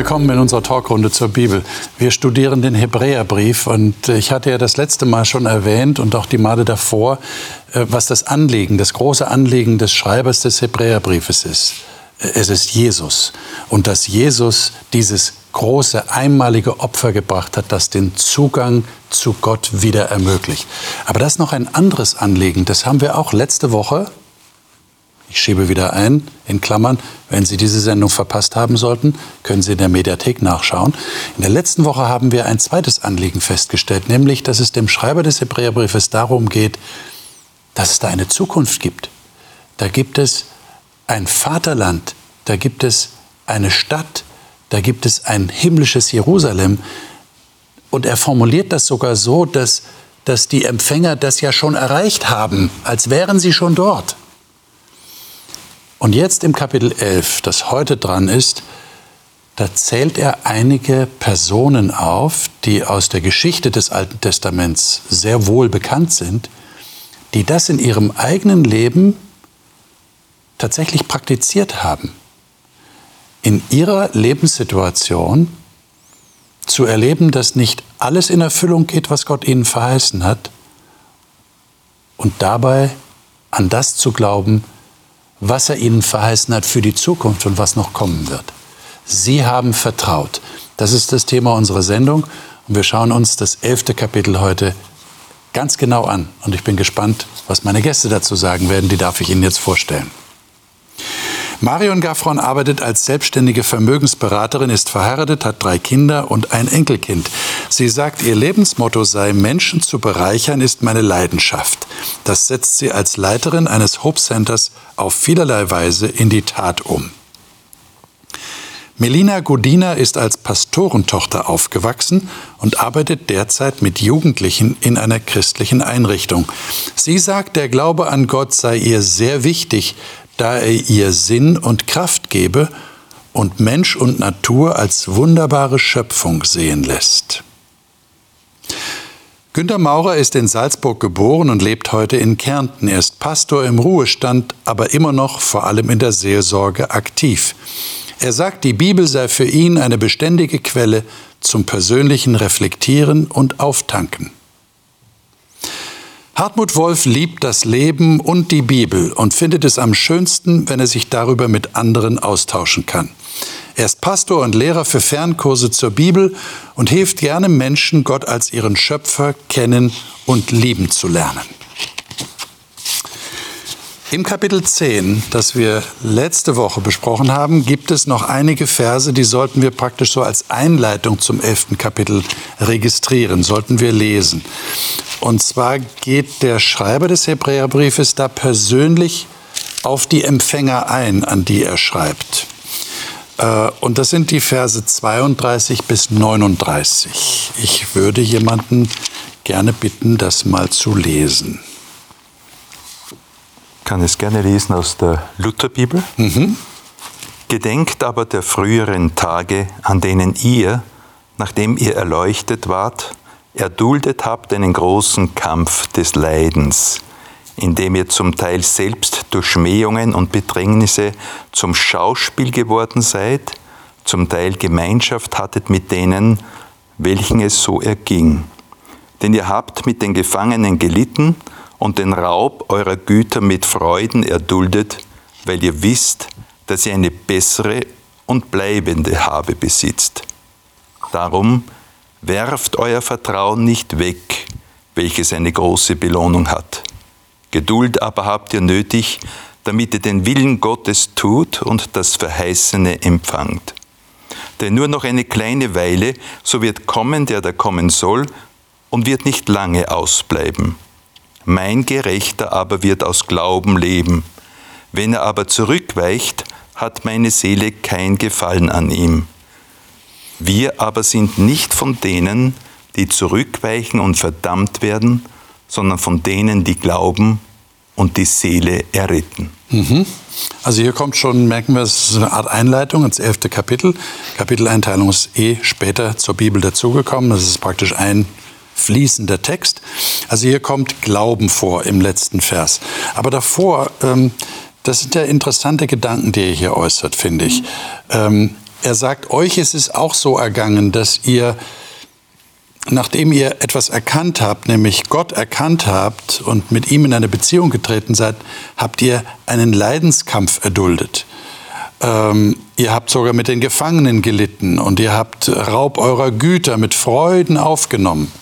Willkommen in unserer Talkrunde zur Bibel. Wir studieren den Hebräerbrief und ich hatte ja das letzte Mal schon erwähnt und auch die Male davor, äh, was das Anliegen, das große Anliegen des Schreibers des Hebräerbriefes ist. Es ist Jesus und dass Jesus dieses große einmalige Opfer gebracht hat, das den Zugang zu Gott wieder ermöglicht. Aber das ist noch ein anderes Anliegen. Das haben wir auch letzte Woche ich schiebe wieder ein, in Klammern, wenn Sie diese Sendung verpasst haben sollten, können Sie in der Mediathek nachschauen. In der letzten Woche haben wir ein zweites Anliegen festgestellt, nämlich, dass es dem Schreiber des Hebräerbriefes darum geht, dass es da eine Zukunft gibt. Da gibt es ein Vaterland, da gibt es eine Stadt, da gibt es ein himmlisches Jerusalem. Und er formuliert das sogar so, dass, dass die Empfänger das ja schon erreicht haben, als wären sie schon dort. Und jetzt im Kapitel 11, das heute dran ist, da zählt er einige Personen auf, die aus der Geschichte des Alten Testaments sehr wohl bekannt sind, die das in ihrem eigenen Leben tatsächlich praktiziert haben. In ihrer Lebenssituation zu erleben, dass nicht alles in Erfüllung geht, was Gott ihnen verheißen hat, und dabei an das zu glauben, was er ihnen verheißen hat für die Zukunft und was noch kommen wird. Sie haben vertraut. Das ist das Thema unserer Sendung und wir schauen uns das elfte Kapitel heute ganz genau an. Und ich bin gespannt, was meine Gäste dazu sagen werden. Die darf ich Ihnen jetzt vorstellen. Marion Gaffron arbeitet als selbstständige Vermögensberaterin, ist verheiratet, hat drei Kinder und ein Enkelkind. Sie sagt, ihr Lebensmotto sei, Menschen zu bereichern, ist meine Leidenschaft. Das setzt sie als Leiterin eines Hope Centers auf vielerlei Weise in die Tat um. Melina Godina ist als Pastorentochter aufgewachsen und arbeitet derzeit mit Jugendlichen in einer christlichen Einrichtung. Sie sagt, der Glaube an Gott sei ihr sehr wichtig, da er ihr Sinn und Kraft gebe und Mensch und Natur als wunderbare Schöpfung sehen lässt. Günter Maurer ist in Salzburg geboren und lebt heute in Kärnten. Er ist Pastor im Ruhestand, aber immer noch vor allem in der Seelsorge aktiv. Er sagt, die Bibel sei für ihn eine beständige Quelle zum persönlichen Reflektieren und Auftanken. Hartmut Wolf liebt das Leben und die Bibel und findet es am schönsten, wenn er sich darüber mit anderen austauschen kann. Er ist Pastor und Lehrer für Fernkurse zur Bibel und hilft gerne Menschen, Gott als ihren Schöpfer kennen und lieben zu lernen. Im Kapitel 10, das wir letzte Woche besprochen haben, gibt es noch einige Verse, die sollten wir praktisch so als Einleitung zum elften Kapitel registrieren, sollten wir lesen. Und zwar geht der Schreiber des Hebräerbriefes da persönlich auf die Empfänger ein, an die er schreibt. Äh, und das sind die Verse 32 bis 39. Ich würde jemanden gerne bitten, das mal zu lesen kann es gerne lesen aus der Lutherbibel. Mhm. Gedenkt aber der früheren Tage, an denen ihr, nachdem ihr erleuchtet wart, erduldet habt einen großen Kampf des Leidens, indem ihr zum Teil selbst durch Schmähungen und Bedrängnisse zum Schauspiel geworden seid, zum Teil Gemeinschaft hattet mit denen, welchen es so erging. Denn ihr habt mit den Gefangenen gelitten und den Raub eurer Güter mit Freuden erduldet, weil ihr wisst, dass ihr eine bessere und bleibende Habe besitzt. Darum werft euer Vertrauen nicht weg, welches eine große Belohnung hat. Geduld aber habt ihr nötig, damit ihr den Willen Gottes tut und das Verheißene empfangt. Denn nur noch eine kleine Weile, so wird kommen, der da kommen soll, und wird nicht lange ausbleiben. Mein Gerechter aber wird aus Glauben leben. Wenn er aber zurückweicht, hat meine Seele kein Gefallen an ihm. Wir aber sind nicht von denen, die zurückweichen und verdammt werden, sondern von denen, die glauben und die Seele erretten. Mhm. Also hier kommt schon, merken wir, es ist eine Art Einleitung ins elfte Kapitel. Kapiteleinteilung ist eh später zur Bibel dazugekommen. Das ist praktisch ein fließender Text. Also hier kommt Glauben vor im letzten Vers. Aber davor, ähm, das sind ja interessante Gedanken, die er hier äußert, finde ich. Ähm, er sagt, euch ist es auch so ergangen, dass ihr, nachdem ihr etwas erkannt habt, nämlich Gott erkannt habt und mit ihm in eine Beziehung getreten seid, habt ihr einen Leidenskampf erduldet. Ähm, ihr habt sogar mit den Gefangenen gelitten und ihr habt Raub eurer Güter mit Freuden aufgenommen.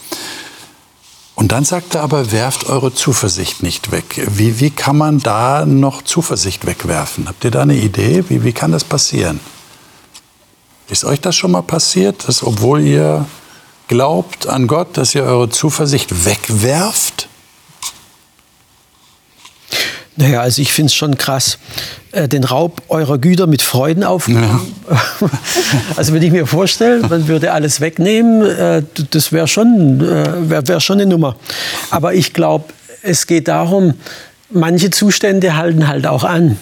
Und dann sagt er aber, werft eure Zuversicht nicht weg. Wie, wie kann man da noch Zuversicht wegwerfen? Habt ihr da eine Idee? Wie, wie kann das passieren? Ist euch das schon mal passiert, dass obwohl ihr glaubt an Gott, dass ihr eure Zuversicht wegwerft? Naja, also ich finde es schon krass, äh, den Raub eurer Güter mit Freuden aufnehmen. Ja. also wenn ich mir vorstelle, man würde alles wegnehmen, äh, das wäre schon, äh, wär, wär schon eine Nummer. Aber ich glaube, es geht darum, manche Zustände halten halt auch an.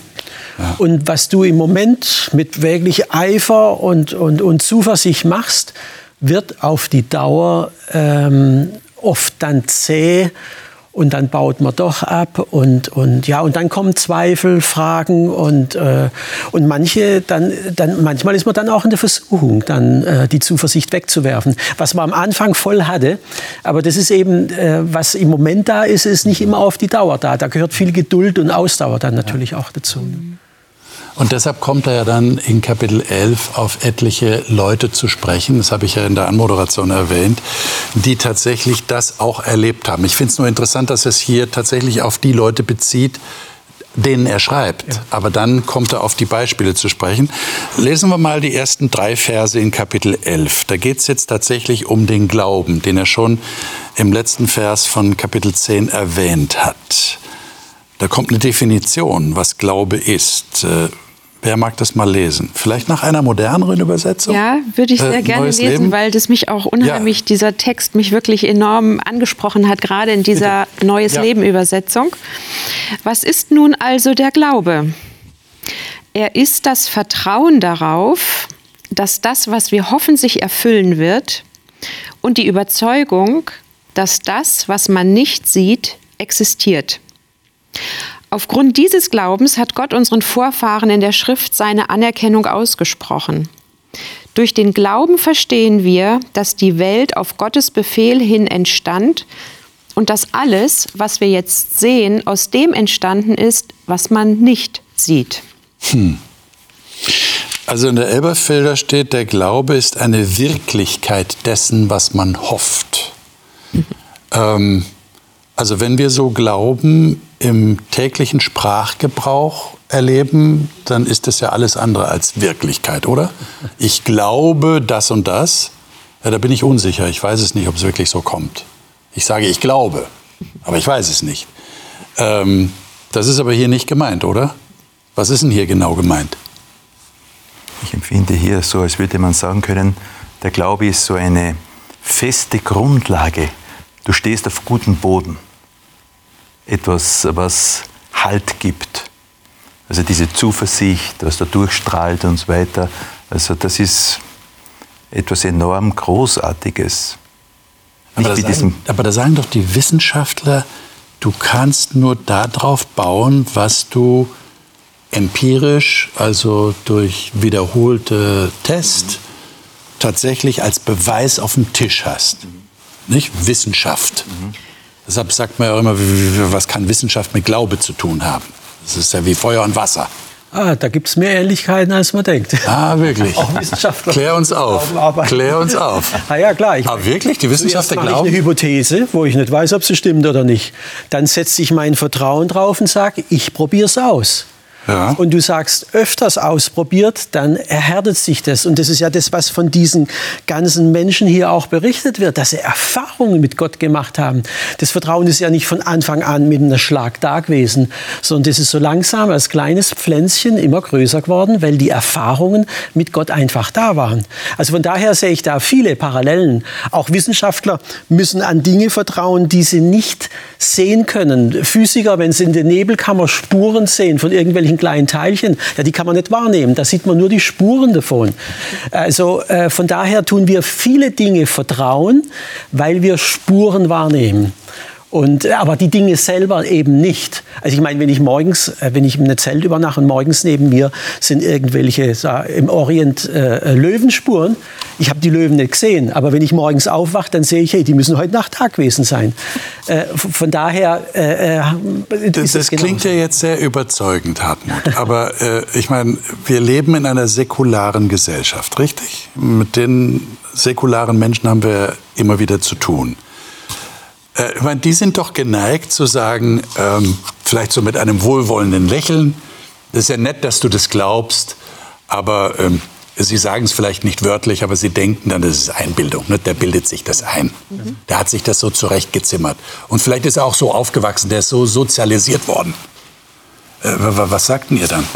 Ja. Und was du im Moment mit wirklich Eifer und, und, und Zuversicht machst, wird auf die Dauer ähm, oft dann zäh und dann baut man doch ab und, und ja und dann kommen Zweifel, Fragen und, äh, und manche dann, dann manchmal ist man dann auch in der Versuchung, dann äh, die Zuversicht wegzuwerfen, was man am Anfang voll hatte, aber das ist eben äh, was im Moment da ist, ist nicht immer auf die Dauer da. Da gehört viel Geduld und Ausdauer dann natürlich auch dazu. Mhm. Und deshalb kommt er ja dann in Kapitel 11 auf etliche Leute zu sprechen, das habe ich ja in der Anmoderation erwähnt, die tatsächlich das auch erlebt haben. Ich finde es nur interessant, dass es hier tatsächlich auf die Leute bezieht, denen er schreibt. Ja. Aber dann kommt er auf die Beispiele zu sprechen. Lesen wir mal die ersten drei Verse in Kapitel 11. Da geht es jetzt tatsächlich um den Glauben, den er schon im letzten Vers von Kapitel 10 erwähnt hat. Da kommt eine Definition, was Glaube ist. Äh, Wer mag das mal lesen? Vielleicht nach einer moderneren Übersetzung? Ja, würde ich sehr äh, gerne lesen, Leben? weil das mich auch unheimlich, ja. dieser Text mich wirklich enorm angesprochen hat, gerade in dieser Bitte. Neues ja. Leben Übersetzung. Was ist nun also der Glaube? Er ist das Vertrauen darauf, dass das, was wir hoffen, sich erfüllen wird und die Überzeugung, dass das, was man nicht sieht, existiert. Aufgrund dieses Glaubens hat Gott unseren Vorfahren in der Schrift seine Anerkennung ausgesprochen. Durch den Glauben verstehen wir, dass die Welt auf Gottes Befehl hin entstand und dass alles, was wir jetzt sehen, aus dem entstanden ist, was man nicht sieht. Hm. Also in der Elberfelder steht, der Glaube ist eine Wirklichkeit dessen, was man hofft. Mhm. Ähm, also wenn wir so glauben, im täglichen Sprachgebrauch erleben, dann ist das ja alles andere als Wirklichkeit, oder? Ich glaube das und das. Ja, da bin ich unsicher. Ich weiß es nicht, ob es wirklich so kommt. Ich sage, ich glaube, aber ich weiß es nicht. Ähm, das ist aber hier nicht gemeint, oder? Was ist denn hier genau gemeint? Ich empfinde hier so, als würde man sagen können, der Glaube ist so eine feste Grundlage. Du stehst auf gutem Boden etwas, was Halt gibt. Also diese Zuversicht, was da durchstrahlt und so weiter. Also das ist etwas enorm Großartiges. Aber da, sagen, aber da sagen doch die Wissenschaftler, du kannst nur darauf bauen, was du empirisch, also durch wiederholte Tests, tatsächlich als Beweis auf dem Tisch hast. Nicht? Wissenschaft. Mhm. Deshalb sagt man ja immer, was kann Wissenschaft mit Glaube zu tun haben? Das ist ja wie Feuer und Wasser. Ah, da gibt es mehr Ähnlichkeiten, als man denkt. Ah, wirklich? Auch Wissenschaftler. Klär uns auf. Klär uns auf. Ah ja, klar. Ich ah, wirklich? Die Wissenschaftler glauben? Ich eine Hypothese, wo ich nicht weiß, ob sie stimmt oder nicht. Dann setze ich mein Vertrauen drauf und sage, ich probiere es aus ja. und du sagst, öfters ausprobiert, dann erhärtet sich das. Und das ist ja das, was von diesen ganzen Menschen hier auch berichtet wird, dass sie Erfahrungen mit Gott gemacht haben. Das Vertrauen ist ja nicht von Anfang an mit einem Schlag da gewesen, sondern das ist so langsam als kleines Pflänzchen immer größer geworden, weil die Erfahrungen mit Gott einfach da waren. Also von daher sehe ich da viele Parallelen. Auch Wissenschaftler müssen an Dinge vertrauen, die sie nicht sehen können. Physiker, wenn sie in der Nebelkammer Spuren sehen von irgendwelchen diesen kleinen Teilchen, ja, die kann man nicht wahrnehmen. Da sieht man nur die Spuren davon. Also äh, von daher tun wir viele Dinge vertrauen, weil wir Spuren wahrnehmen. Und, äh, aber die Dinge selber eben nicht. Also ich meine, wenn ich morgens, äh, wenn ich im Zelt übernachte und morgens neben mir sind irgendwelche sag, im Orient äh, Löwenspuren, ich habe die Löwen nicht gesehen, aber wenn ich morgens aufwache, dann sehe ich, hey, die müssen heute Nacht da gewesen sein. Äh, von daher äh, das, das klingt ja jetzt sehr überzeugend, Hartmut. Aber ich meine, wir leben in einer säkularen Gesellschaft, richtig? Mit den säkularen Menschen haben wir immer wieder zu tun. Äh, ich meine, die sind doch geneigt zu sagen, ähm, vielleicht so mit einem wohlwollenden Lächeln, das ist ja nett, dass du das glaubst, aber ähm, Sie sagen es vielleicht nicht wörtlich, aber Sie denken dann, das ist Einbildung. Ne? Der bildet sich das ein. Mhm. Der hat sich das so zurechtgezimmert. Und vielleicht ist er auch so aufgewachsen, der ist so sozialisiert worden. Äh, was sagt denn ihr dann?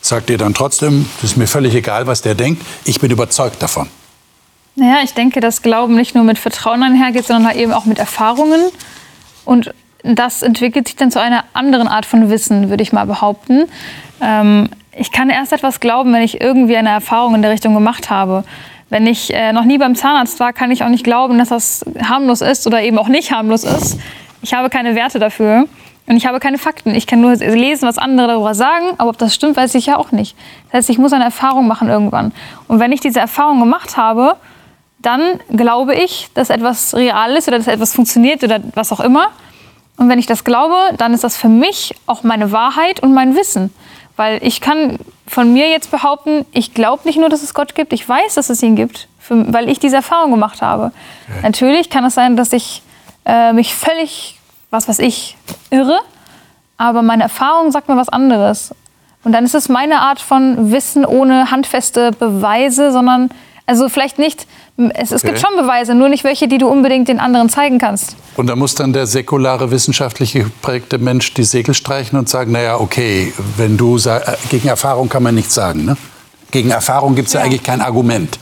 Sagt ihr dann trotzdem, das ist mir völlig egal, was der denkt, ich bin überzeugt davon? Naja, ich denke, dass Glauben nicht nur mit Vertrauen einhergeht, sondern halt eben auch mit Erfahrungen. Und das entwickelt sich dann zu einer anderen Art von Wissen, würde ich mal behaupten. Ähm, ich kann erst etwas glauben, wenn ich irgendwie eine Erfahrung in der Richtung gemacht habe. Wenn ich äh, noch nie beim Zahnarzt war, kann ich auch nicht glauben, dass das harmlos ist oder eben auch nicht harmlos ist. Ich habe keine Werte dafür und ich habe keine Fakten. Ich kann nur lesen, was andere darüber sagen, aber ob das stimmt, weiß ich ja auch nicht. Das heißt, ich muss eine Erfahrung machen irgendwann. Und wenn ich diese Erfahrung gemacht habe, dann glaube ich, dass etwas real ist oder dass etwas funktioniert oder was auch immer. Und wenn ich das glaube, dann ist das für mich auch meine Wahrheit und mein Wissen. Weil ich kann von mir jetzt behaupten, ich glaube nicht nur, dass es Gott gibt, ich weiß, dass es ihn gibt, für, weil ich diese Erfahrung gemacht habe. Natürlich kann es sein, dass ich äh, mich völlig, was weiß ich, irre, aber meine Erfahrung sagt mir was anderes. Und dann ist es meine Art von Wissen ohne handfeste Beweise, sondern also vielleicht nicht, es, es okay. gibt schon Beweise, nur nicht welche, die du unbedingt den anderen zeigen kannst. Und da muss dann der säkulare, wissenschaftlich geprägte Mensch die Segel streichen und sagen, naja, okay, wenn du äh, gegen Erfahrung kann man nichts sagen. Ne? Gegen Erfahrung gibt es ja. ja eigentlich kein Argument.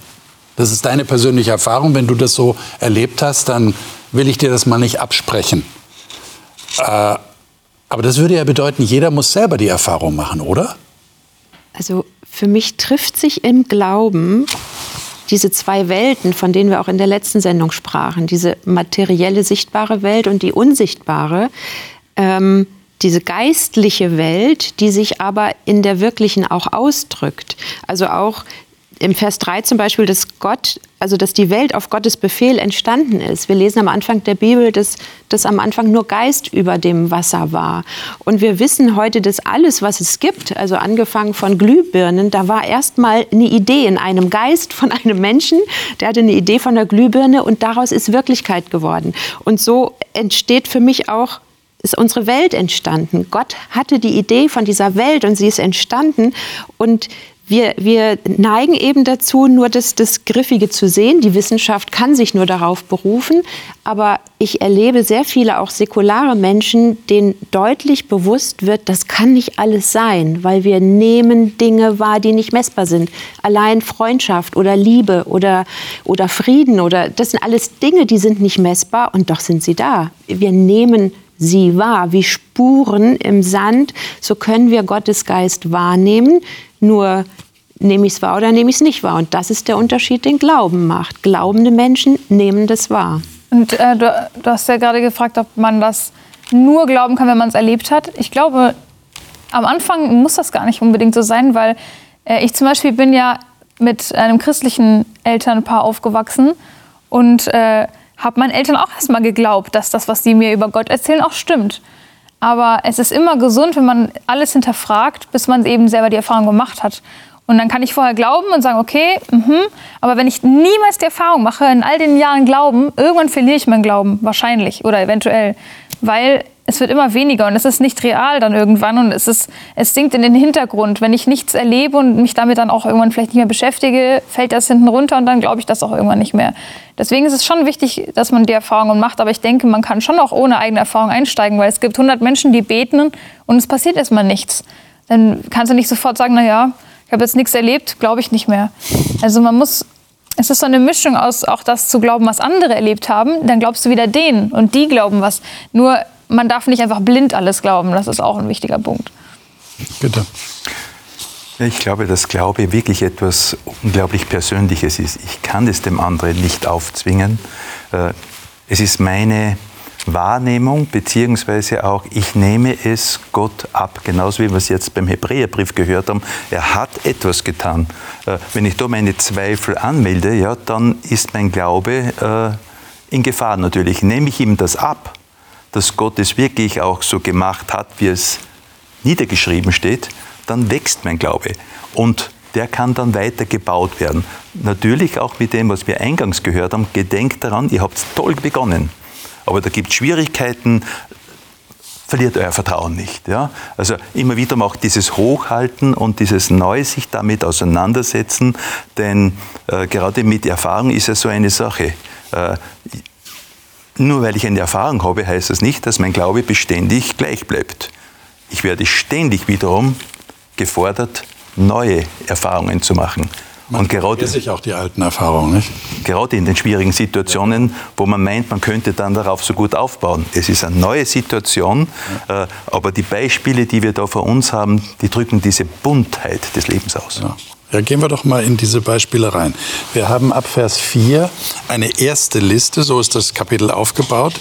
Das ist deine persönliche Erfahrung. Wenn du das so erlebt hast, dann will ich dir das mal nicht absprechen. Äh, aber das würde ja bedeuten, jeder muss selber die Erfahrung machen, oder? Also für mich trifft sich im Glauben diese zwei Welten, von denen wir auch in der letzten Sendung sprachen, diese materielle, sichtbare Welt und die unsichtbare, ähm, diese geistliche Welt, die sich aber in der wirklichen auch ausdrückt. Also auch im Vers 3 zum Beispiel, dass Gott, also dass die Welt auf Gottes Befehl entstanden ist. Wir lesen am Anfang der Bibel, dass, dass am Anfang nur Geist über dem Wasser war. Und wir wissen heute, dass alles, was es gibt, also angefangen von Glühbirnen, da war erstmal eine Idee in einem Geist von einem Menschen, der hatte eine Idee von der Glühbirne und daraus ist Wirklichkeit geworden. Und so entsteht für mich auch ist unsere Welt entstanden. Gott hatte die Idee von dieser Welt und sie ist entstanden. Und wir, wir neigen eben dazu, nur das, das Griffige zu sehen. Die Wissenschaft kann sich nur darauf berufen. Aber ich erlebe sehr viele auch säkulare Menschen, denen deutlich bewusst wird, das kann nicht alles sein, weil wir nehmen Dinge wahr, die nicht messbar sind. Allein Freundschaft oder Liebe oder, oder Frieden oder das sind alles Dinge, die sind nicht messbar und doch sind sie da. Wir nehmen sie wahr, wie Spuren im Sand, so können wir Gottes Geist wahrnehmen. Nur nehme ich es wahr oder nehme ich es nicht wahr. Und das ist der Unterschied, den Glauben macht. Glaubende Menschen nehmen das wahr. Und äh, du, du, hast ja gerade gefragt, ob man das nur glauben kann, wenn man es erlebt hat. Ich glaube, am Anfang muss das gar nicht unbedingt so sein, weil äh, ich zum Beispiel bin ja mit einem christlichen Elternpaar aufgewachsen und äh, habe meinen Eltern auch erstmal geglaubt, dass das, was sie mir über Gott erzählen, auch stimmt. Aber es ist immer gesund, wenn man alles hinterfragt, bis man eben selber die Erfahrung gemacht hat. Und dann kann ich vorher glauben und sagen, okay, mh, aber wenn ich niemals die Erfahrung mache, in all den Jahren Glauben, irgendwann verliere ich meinen Glauben, wahrscheinlich oder eventuell, weil es wird immer weniger und es ist nicht real dann irgendwann und es, ist, es sinkt in den Hintergrund. Wenn ich nichts erlebe und mich damit dann auch irgendwann vielleicht nicht mehr beschäftige, fällt das hinten runter und dann glaube ich das auch irgendwann nicht mehr. Deswegen ist es schon wichtig, dass man die Erfahrungen macht, aber ich denke, man kann schon auch ohne eigene Erfahrung einsteigen, weil es gibt 100 Menschen, die beten und es passiert erstmal nichts. Dann kannst du nicht sofort sagen, na ja, ich habe jetzt nichts erlebt, glaube ich nicht mehr. Also man muss, es ist so eine Mischung aus auch das zu glauben, was andere erlebt haben, dann glaubst du wieder denen und die glauben was. Nur man darf nicht einfach blind alles glauben, das ist auch ein wichtiger Punkt. Bitte. Ich glaube, dass Glaube wirklich etwas unglaublich Persönliches ist. Ich kann es dem anderen nicht aufzwingen. Äh, es ist meine Wahrnehmung, beziehungsweise auch ich nehme es Gott ab. Genauso wie wir es jetzt beim Hebräerbrief gehört haben. Er hat etwas getan. Äh, wenn ich da meine Zweifel anmelde, ja, dann ist mein Glaube äh, in Gefahr natürlich. Nehme ich ihm das ab, dass Gott es wirklich auch so gemacht hat, wie es niedergeschrieben steht, dann wächst mein Glaube. Und der kann dann weiter gebaut werden. Natürlich auch mit dem, was wir eingangs gehört haben, gedenkt daran, ihr habt toll begonnen aber da gibt es Schwierigkeiten, verliert euer Vertrauen nicht. Ja? Also immer wieder auch dieses Hochhalten und dieses Neu sich damit auseinandersetzen, denn äh, gerade mit Erfahrung ist ja so eine Sache. Äh, nur weil ich eine Erfahrung habe, heißt das nicht, dass mein Glaube beständig gleich bleibt. Ich werde ständig wiederum gefordert, neue Erfahrungen zu machen. Man und gerade sich auch die alten Erfahrungen, nicht? Gerade in den schwierigen Situationen, wo man meint, man könnte dann darauf so gut aufbauen. Es ist eine neue Situation, äh, aber die Beispiele, die wir da vor uns haben, die drücken diese Buntheit des Lebens aus. Ja. Ja, gehen wir doch mal in diese Beispiele rein. Wir haben ab Vers 4 eine erste Liste, so ist das Kapitel aufgebaut.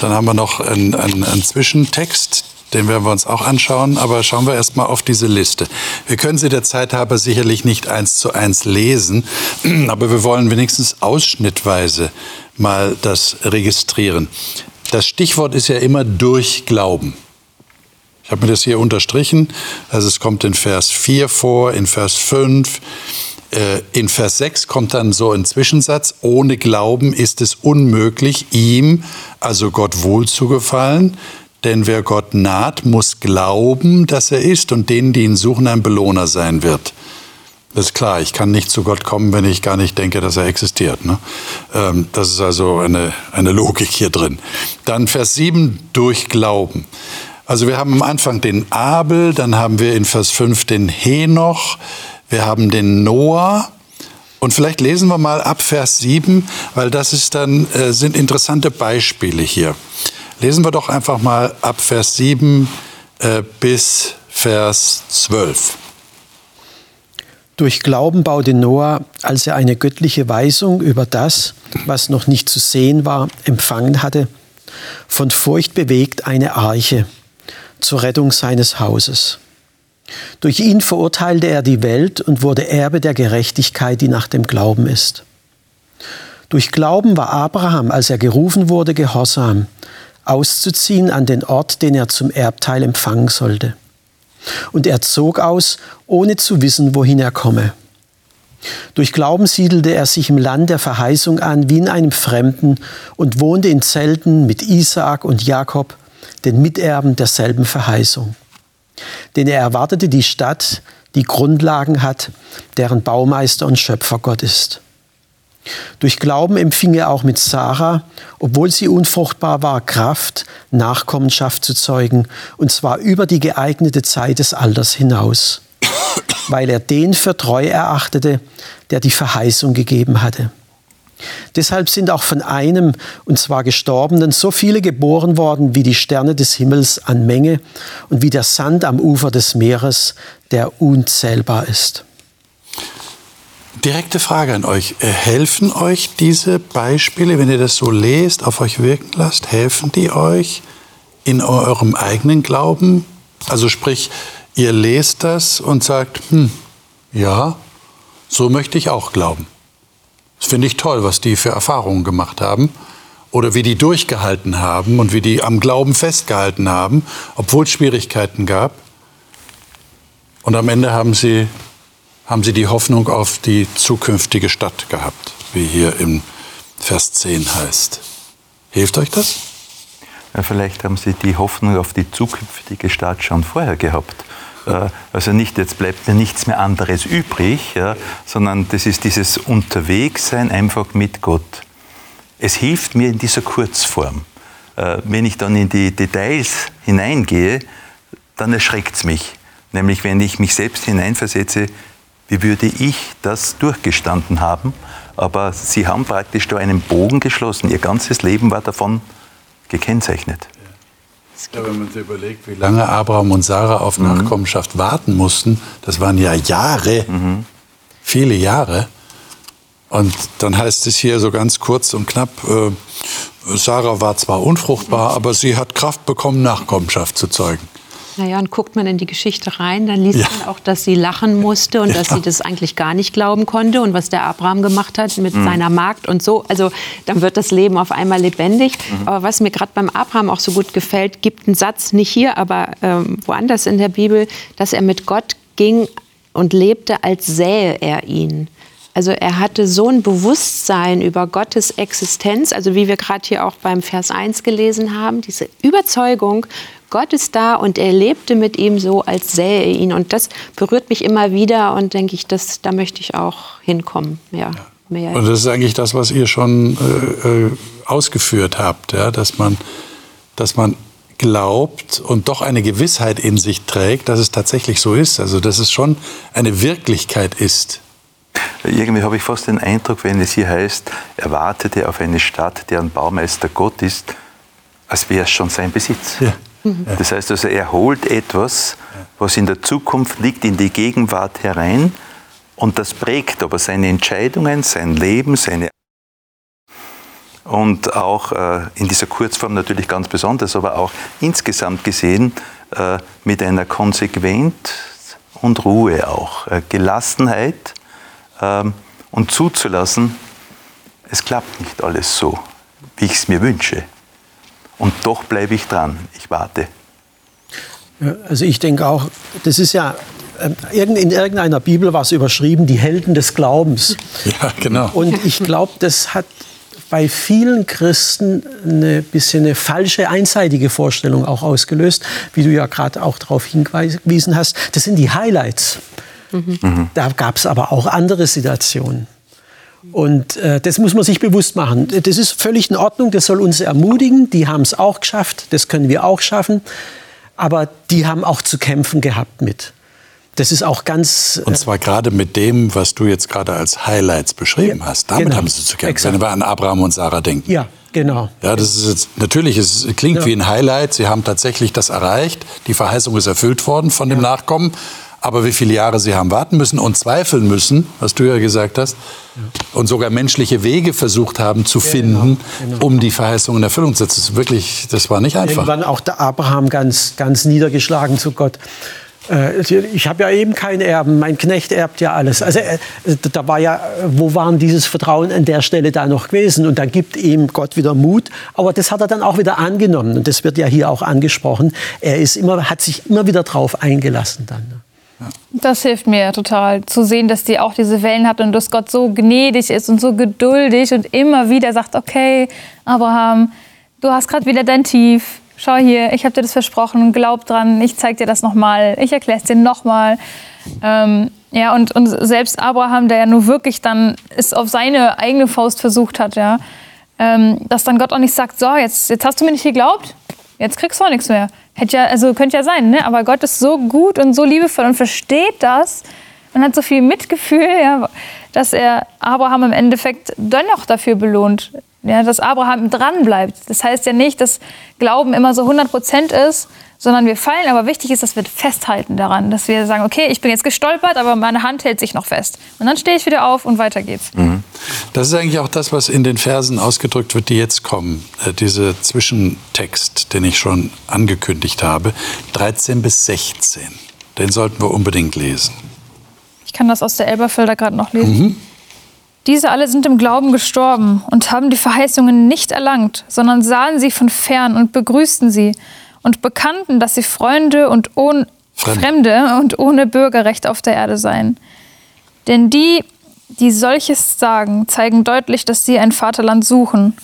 Dann haben wir noch einen, einen, einen Zwischentext, den werden wir uns auch anschauen, aber schauen wir erstmal auf diese Liste. Wir können sie der Zeit halber sicherlich nicht eins zu eins lesen, aber wir wollen wenigstens ausschnittweise mal das registrieren. Das Stichwort ist ja immer durch Glauben. Ich habe mir das hier unterstrichen. Also es kommt in Vers 4 vor, in Vers 5. Äh, in Vers 6 kommt dann so ein Zwischensatz, ohne Glauben ist es unmöglich, ihm, also Gott wohlzugefallen. Denn wer Gott naht, muss glauben, dass er ist und denen, die ihn suchen, ein Belohner sein wird. Das ist klar, ich kann nicht zu Gott kommen, wenn ich gar nicht denke, dass er existiert. Ne? Ähm, das ist also eine, eine Logik hier drin. Dann Vers 7, durch Glauben. Also wir haben am Anfang den Abel, dann haben wir in Vers 5 den Henoch, wir haben den Noah. Und vielleicht lesen wir mal ab Vers 7, weil das ist dann, äh, sind interessante Beispiele hier. Lesen wir doch einfach mal ab Vers 7 äh, bis Vers 12. Durch Glauben baute Noah, als er eine göttliche Weisung über das, was noch nicht zu sehen war, empfangen hatte, von Furcht bewegt eine Arche zur Rettung seines Hauses. Durch ihn verurteilte er die Welt und wurde Erbe der Gerechtigkeit, die nach dem Glauben ist. Durch Glauben war Abraham, als er gerufen wurde, gehorsam, auszuziehen an den Ort, den er zum Erbteil empfangen sollte. Und er zog aus, ohne zu wissen, wohin er komme. Durch Glauben siedelte er sich im Land der Verheißung an, wie in einem Fremden, und wohnte in Zelten mit Isaak und Jakob, den Miterben derselben Verheißung. Denn er erwartete die Stadt, die Grundlagen hat, deren Baumeister und Schöpfer Gott ist. Durch Glauben empfing er auch mit Sarah, obwohl sie unfruchtbar war, Kraft, Nachkommenschaft zu zeugen, und zwar über die geeignete Zeit des Alters hinaus, weil er den für treu erachtete, der die Verheißung gegeben hatte. Deshalb sind auch von einem, und zwar Gestorbenen, so viele geboren worden wie die Sterne des Himmels an Menge und wie der Sand am Ufer des Meeres, der unzählbar ist. Direkte Frage an euch. Äh, helfen euch diese Beispiele, wenn ihr das so lest, auf euch wirken lasst, helfen die euch in eurem eigenen Glauben? Also sprich, ihr lest das und sagt, hm, ja, so möchte ich auch glauben. Das finde ich toll, was die für Erfahrungen gemacht haben oder wie die durchgehalten haben und wie die am Glauben festgehalten haben, obwohl es Schwierigkeiten gab. Und am Ende haben sie haben sie die Hoffnung auf die zukünftige Stadt gehabt, wie hier im Vers 10 heißt. Hilft euch das? Ja, vielleicht haben sie die Hoffnung auf die zukünftige Stadt schon vorher gehabt. Äh, also nicht, jetzt bleibt mir nichts mehr anderes übrig, ja, sondern das ist dieses Unterwegssein einfach mit Gott. Es hilft mir in dieser Kurzform. Äh, wenn ich dann in die Details hineingehe, dann erschreckt es mich. Nämlich wenn ich mich selbst hineinversetze, wie würde ich das durchgestanden haben? Aber sie haben praktisch da einen Bogen geschlossen. Ihr ganzes Leben war davon gekennzeichnet. Ja, wenn man sich überlegt, wie lange Abraham und Sarah auf mhm. Nachkommenschaft warten mussten, das waren ja Jahre, mhm. viele Jahre. Und dann heißt es hier so ganz kurz und knapp, äh, Sarah war zwar unfruchtbar, aber sie hat Kraft bekommen, Nachkommenschaft zu zeugen. Naja, und guckt man in die Geschichte rein, dann liest ja. man auch, dass sie lachen musste und ja. dass sie das eigentlich gar nicht glauben konnte und was der Abraham gemacht hat mit mhm. seiner Magd und so. Also dann wird das Leben auf einmal lebendig. Mhm. Aber was mir gerade beim Abraham auch so gut gefällt, gibt einen Satz, nicht hier, aber ähm, woanders in der Bibel, dass er mit Gott ging und lebte, als sähe er ihn. Also er hatte so ein Bewusstsein über Gottes Existenz, also wie wir gerade hier auch beim Vers 1 gelesen haben, diese Überzeugung, Gott ist da und er lebte mit ihm so, als sähe er ihn. Und das berührt mich immer wieder und denke ich, das, da möchte ich auch hinkommen. Ja, mehr. Und das ist eigentlich das, was ihr schon äh, äh, ausgeführt habt, ja? dass, man, dass man glaubt und doch eine Gewissheit in sich trägt, dass es tatsächlich so ist. Also dass es schon eine Wirklichkeit ist. Irgendwie habe ich fast den Eindruck, wenn es hier heißt, er wartete auf eine Stadt, deren Baumeister Gott ist, als wäre es schon sein Besitz. Ja. Mhm. Das heißt also, er holt etwas, was in der Zukunft liegt, in die Gegenwart herein und das prägt aber seine Entscheidungen, sein Leben, seine und auch äh, in dieser Kurzform natürlich ganz besonders, aber auch insgesamt gesehen äh, mit einer Konsequenz und Ruhe auch, äh, Gelassenheit ähm, und zuzulassen, es klappt nicht alles so, wie ich es mir wünsche. Und doch bleibe ich dran. Ich warte. Also ich denke auch, das ist ja ähm, in irgendeiner Bibel war es überschrieben, die Helden des Glaubens. Ja, genau. Und ich glaube, das hat bei vielen Christen eine bisschen eine falsche, einseitige Vorstellung auch ausgelöst, wie du ja gerade auch darauf hingewiesen hast. Das sind die Highlights. Mhm. Da gab es aber auch andere Situationen. Und äh, das muss man sich bewusst machen. Das ist völlig in Ordnung, das soll uns ermutigen. Die haben es auch geschafft, das können wir auch schaffen. Aber die haben auch zu kämpfen gehabt mit. Das ist auch ganz. Äh, Und zwar gerade mit dem, was du jetzt gerade als Highlights beschrieben ja, hast. Damit genau, haben sie zu kämpfen, exakt. wenn wir an Abraham und Sarah denken. Ja, genau. Ja, das ist jetzt, natürlich, es klingt ja. wie ein Highlight. Sie haben tatsächlich das erreicht. Die Verheißung ist erfüllt worden von dem Nachkommen. Aber wie viele Jahre sie haben warten müssen und zweifeln müssen, was du ja gesagt hast, ja. und sogar menschliche Wege versucht haben zu finden, genau, genau. um die Verheißung in Erfüllung zu setzen, das, wirklich, das war nicht einfach. Irgendwann auch der Abraham ganz, ganz niedergeschlagen zu Gott. Äh, ich habe ja eben keinen Erben, mein Knecht erbt ja alles. Also äh, da war ja, wo waren dieses Vertrauen an der Stelle da noch gewesen? Und dann gibt ihm Gott wieder Mut, aber das hat er dann auch wieder angenommen und das wird ja hier auch angesprochen. Er ist immer, hat sich immer wieder drauf eingelassen dann. Das hilft mir total, zu sehen, dass die auch diese Wellen hat und dass Gott so gnädig ist und so geduldig und immer wieder sagt, okay, Abraham, du hast gerade wieder dein Tief. Schau hier, ich habe dir das versprochen, glaub dran, ich zeige dir das nochmal, ich erkläre es dir nochmal. Ähm, ja, und, und selbst Abraham, der ja nur wirklich dann es auf seine eigene Faust versucht hat, ja, ähm, dass dann Gott auch nicht sagt, so, jetzt, jetzt hast du mir nicht geglaubt, jetzt kriegst du auch nichts mehr. Hätte ja, also könnte ja sein, ne? aber Gott ist so gut und so liebevoll und versteht das und hat so viel Mitgefühl, ja, dass er Abraham im Endeffekt dennoch dafür belohnt, ja, dass Abraham dran bleibt. Das heißt ja nicht, dass Glauben immer so 100 Prozent ist, sondern wir fallen. Aber wichtig ist, dass wir festhalten daran, dass wir sagen, okay, ich bin jetzt gestolpert, aber meine Hand hält sich noch fest. Und dann stehe ich wieder auf und weiter geht's. Mhm. Das ist eigentlich auch das, was in den Versen ausgedrückt wird, die jetzt kommen. Äh, dieser Zwischentext, den ich schon angekündigt habe, 13 bis 16. Den sollten wir unbedingt lesen. Ich kann das aus der Elberfelder gerade noch lesen. Mhm. Diese alle sind im Glauben gestorben und haben die Verheißungen nicht erlangt, sondern sahen sie von fern und begrüßten sie und bekannten, dass sie Freunde und ohne, Fremde. Fremde und ohne Bürgerrecht auf der Erde seien. Denn die, die solches sagen, zeigen deutlich, dass sie ein Vaterland suchen.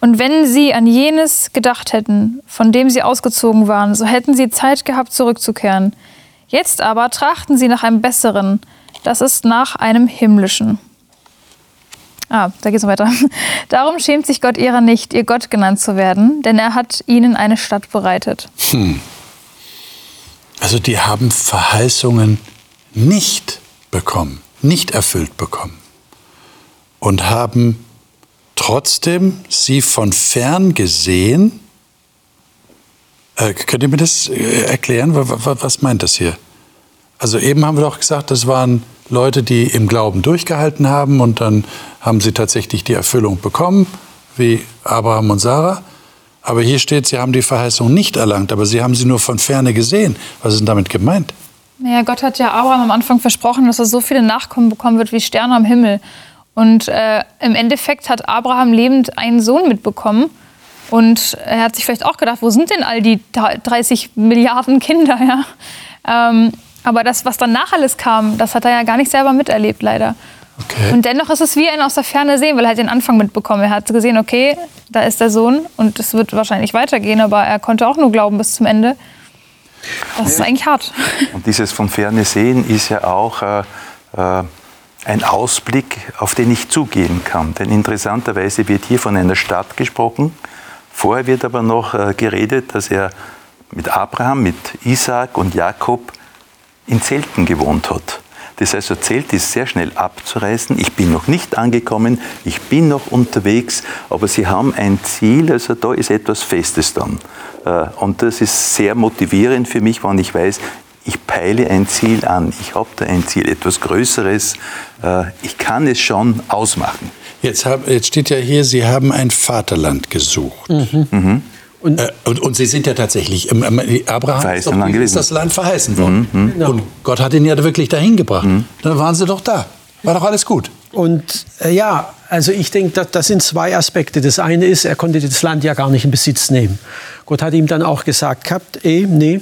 Und wenn sie an jenes gedacht hätten, von dem sie ausgezogen waren, so hätten sie Zeit gehabt, zurückzukehren. Jetzt aber trachten sie nach einem besseren, das ist nach einem himmlischen. Ah, da geht's weiter. Darum schämt sich Gott ihrer nicht, ihr Gott genannt zu werden, denn er hat ihnen eine Stadt bereitet. Hm. Also die haben Verheißungen nicht bekommen, nicht erfüllt bekommen und haben trotzdem sie von fern gesehen. Äh, könnt ihr mir das äh, erklären? Was meint das hier? Also eben haben wir doch gesagt, das waren Leute, die im Glauben durchgehalten haben und dann haben sie tatsächlich die Erfüllung bekommen. wie Abraham und Sarah. Aber hier steht, sie haben die Verheißung nicht erlangt, aber sie haben sie nur von ferne gesehen. Was ist denn damit gemeint? Naja, Gott hat ja Abraham am Anfang versprochen, dass er so viele Nachkommen bekommen wird wie Sterne am Himmel. Und äh, im Endeffekt hat Abraham lebend einen Sohn mitbekommen. Und er hat sich vielleicht auch gedacht, wo sind denn all die 30 Milliarden Kinder? Ja? Ähm, aber das, was danach alles kam, das hat er ja gar nicht selber miterlebt, leider. Okay. Und dennoch ist es wie ein aus der Ferne sehen, weil er hat den Anfang mitbekommen. Er hat gesehen, okay, da ist der Sohn und es wird wahrscheinlich weitergehen, aber er konnte auch nur glauben bis zum Ende. Das ist eigentlich hart. Und dieses von Ferne sehen ist ja auch äh, äh, ein Ausblick, auf den ich zugehen kann. Denn interessanterweise wird hier von einer Stadt gesprochen. Vorher wird aber noch äh, geredet, dass er mit Abraham, mit Isaac und Jakob in Zelten gewohnt hat. Das heißt, ein Zelt ist sehr schnell abzureißen. Ich bin noch nicht angekommen, ich bin noch unterwegs, aber sie haben ein Ziel, also da ist etwas Festes dann. Äh, und das ist sehr motivierend für mich, wenn ich weiß, ich peile ein Ziel an, ich habe da ein Ziel, etwas Größeres, äh, ich kann es schon ausmachen. Jetzt, hab, jetzt steht ja hier, Sie haben ein Vaterland gesucht. Mhm. Mhm. Und, äh, und, und, Sie sind ja tatsächlich, ähm, Abraham ist, doch, ist, das Land verheißen worden. Mhm, mhm. Genau. Und Gott hat ihn ja wirklich dahin gebracht. Mhm. Dann waren Sie doch da. War doch alles gut. Und äh, ja, also ich denke, das, das sind zwei Aspekte. Das eine ist, er konnte das Land ja gar nicht in Besitz nehmen. Gott hat ihm dann auch gesagt gehabt, eh, nee,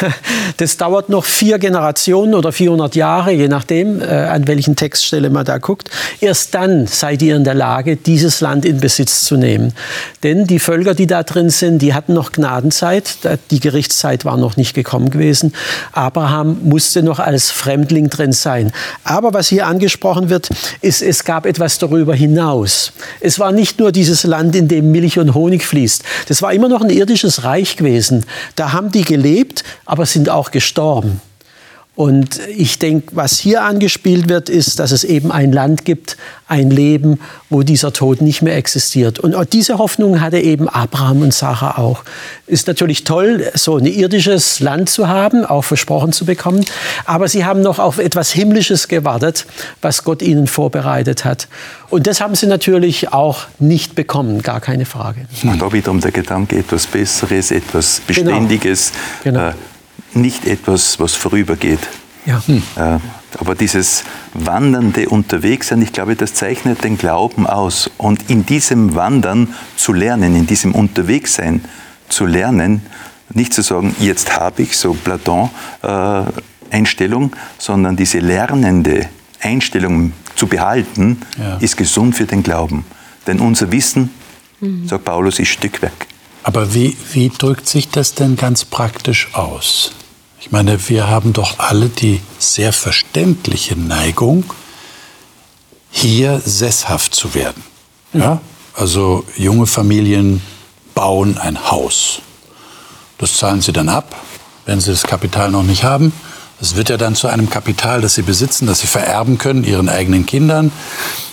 das dauert noch vier Generationen oder 400 Jahre, je nachdem, äh, an welchen Textstelle man da guckt. Erst dann seid ihr in der Lage, dieses Land in Besitz zu nehmen. Denn die Völker, die da drin sind, die hatten noch Gnadenzeit. Die Gerichtszeit war noch nicht gekommen gewesen. Abraham musste noch als Fremdling drin sein. Aber was hier angesprochen wird, ist, es gab etwas darüber hinaus. Es war nicht nur dieses Land, in dem Milch und Honig fließt. Das war immer noch ein irdisches Reich gewesen. Da haben die gelebt, aber sind auch gestorben. Und ich denke, was hier angespielt wird, ist, dass es eben ein Land gibt, ein Leben, wo dieser Tod nicht mehr existiert. Und diese Hoffnung hatte eben Abraham und Sarah auch. Ist natürlich toll, so ein irdisches Land zu haben, auch versprochen zu bekommen. Aber sie haben noch auf etwas Himmlisches gewartet, was Gott ihnen vorbereitet hat. Und das haben sie natürlich auch nicht bekommen, gar keine Frage. Und da wiederum der Gedanke, etwas Besseres, etwas genau. Beständiges. Genau. Genau. Äh, nicht etwas, was vorübergeht. Ja. Hm. Aber dieses wandernde Unterwegssein, ich glaube, das zeichnet den Glauben aus. Und in diesem Wandern zu lernen, in diesem Unterwegssein zu lernen, nicht zu sagen, jetzt habe ich so Platon-Einstellung, äh, sondern diese lernende Einstellung zu behalten, ja. ist gesund für den Glauben. Denn unser Wissen, mhm. sagt Paulus, ist Stückwerk. Aber wie, wie drückt sich das denn ganz praktisch aus? Ich meine, wir haben doch alle die sehr verständliche Neigung, hier sesshaft zu werden. Ja? Also junge Familien bauen ein Haus. Das zahlen sie dann ab, wenn sie das Kapital noch nicht haben. Es wird ja dann zu einem Kapital, das sie besitzen, das sie vererben können, ihren eigenen Kindern.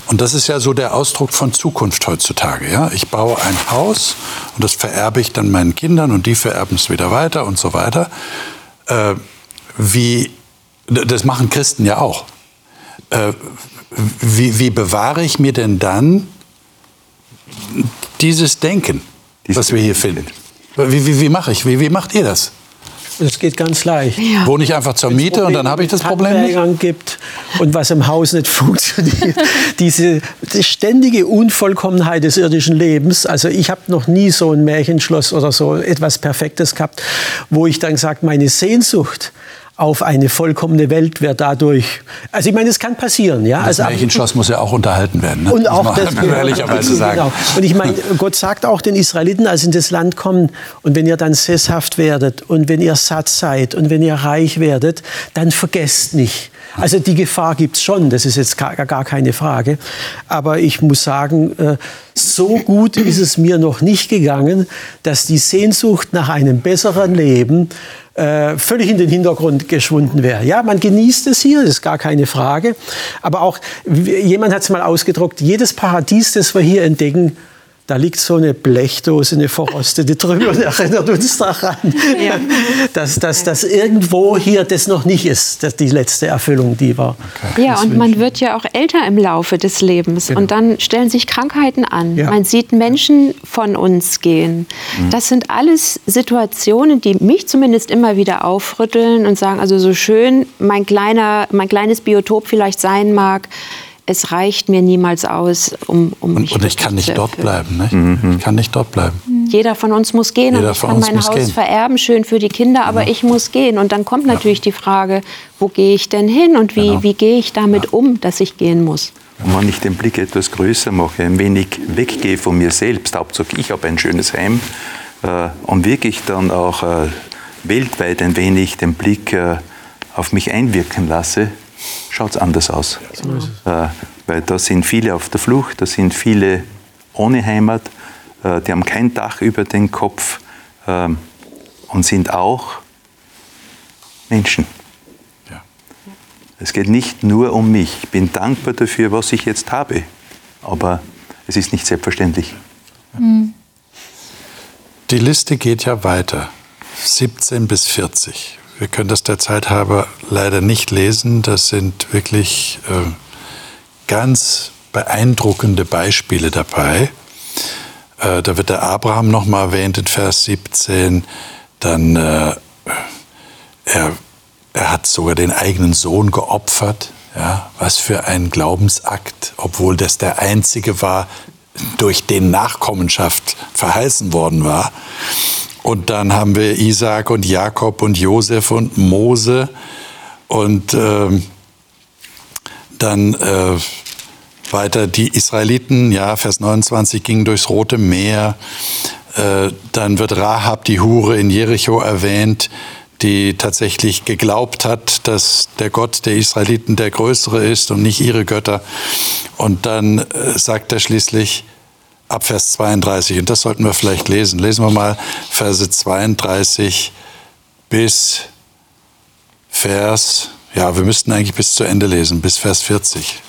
Und das ist ja so der Ausdruck von Zukunft heutzutage. Ja? Ich baue ein Haus und das vererbe ich dann meinen Kindern und die vererben es wieder weiter und so weiter äh, wie, das machen Christen ja auch. Äh, wie, wie bewahre ich mir denn dann dieses Denken, was wir hier finden? Wie, wie, wie mache ich? Wie, wie macht ihr das? Das geht ganz leicht. Ja. Wohne ich einfach zur Miete und dann habe ich das Problem nicht? gibt und was im Haus nicht funktioniert. Diese die ständige Unvollkommenheit des irdischen Lebens. Also ich habe noch nie so ein Märchenschloss oder so etwas Perfektes gehabt, wo ich dann sage, meine Sehnsucht auf eine vollkommene Welt wird dadurch. Also ich meine, es kann passieren, ja. Das also, Märchenschloss muss ja auch unterhalten werden. Ne? Und auch das, genau, ehrlicherweise sagen. Genau. Und ich meine, Gott sagt auch den Israeliten, als sie in das Land kommen, und wenn ihr dann sesshaft werdet und wenn ihr satt seid und wenn ihr reich werdet, dann vergesst nicht. Also die Gefahr gibt es schon, das ist jetzt gar, gar keine Frage. Aber ich muss sagen, äh, so gut ist es mir noch nicht gegangen, dass die Sehnsucht nach einem besseren Leben äh, völlig in den Hintergrund geschwunden wäre. Ja, man genießt es hier, das ist gar keine Frage. Aber auch, jemand hat es mal ausgedruckt, jedes Paradies, das wir hier entdecken, da liegt so eine Blechdose, eine verrostete drüber und erinnert uns daran, ja. dass, dass, dass irgendwo hier das noch nicht ist, dass die letzte Erfüllung, die war. Okay. Ja, und man wird ja auch älter im Laufe des Lebens genau. und dann stellen sich Krankheiten an. Ja. Man sieht Menschen von uns gehen. Mhm. Das sind alles Situationen, die mich zumindest immer wieder aufrütteln und sagen, also so schön mein, kleiner, mein kleines Biotop vielleicht sein mag, es reicht mir niemals aus, um, um mich Und, und ich kann nicht dort bleiben. Nicht? Mhm. Ich kann nicht dort bleiben. Jeder von uns muss gehen Jeder und ich kann mein Haus gehen. vererben, schön für die Kinder, aber ja. ich muss gehen. Und dann kommt natürlich ja. die Frage, wo gehe ich denn hin und wie, genau. wie gehe ich damit ja. um, dass ich gehen muss? Und wenn ich den Blick etwas größer mache, ein wenig weggehe von mir selbst, Hauptsache ich habe ein schönes Heim äh, und wirklich dann auch äh, weltweit ein wenig den Blick äh, auf mich einwirken lasse, schaut es anders aus. So äh, weil da sind viele auf der Flucht, da sind viele ohne Heimat, äh, die haben kein Dach über den Kopf äh, und sind auch Menschen. Ja. Es geht nicht nur um mich. Ich bin dankbar dafür, was ich jetzt habe, aber es ist nicht selbstverständlich. Mhm. Die Liste geht ja weiter. 17 bis 40. Wir können das der Zeit halber leider nicht lesen. Das sind wirklich äh, ganz beeindruckende Beispiele dabei. Äh, da wird der Abraham nochmal erwähnt in Vers 17. Dann äh, er, er hat sogar den eigenen Sohn geopfert. Ja, was für ein Glaubensakt, obwohl das der einzige war, durch den Nachkommenschaft verheißen worden war. Und dann haben wir Isaac und Jakob und Josef und Mose. Und äh, dann äh, weiter die Israeliten, ja, Vers 29 gingen durchs Rote Meer. Äh, dann wird Rahab, die Hure in Jericho erwähnt, die tatsächlich geglaubt hat, dass der Gott der Israeliten der größere ist und nicht ihre Götter. Und dann äh, sagt er schließlich, ab Vers 32. Und das sollten wir vielleicht lesen. Lesen wir mal Verse 32 bis Vers, ja, wir müssten eigentlich bis zu Ende lesen, bis Vers 40.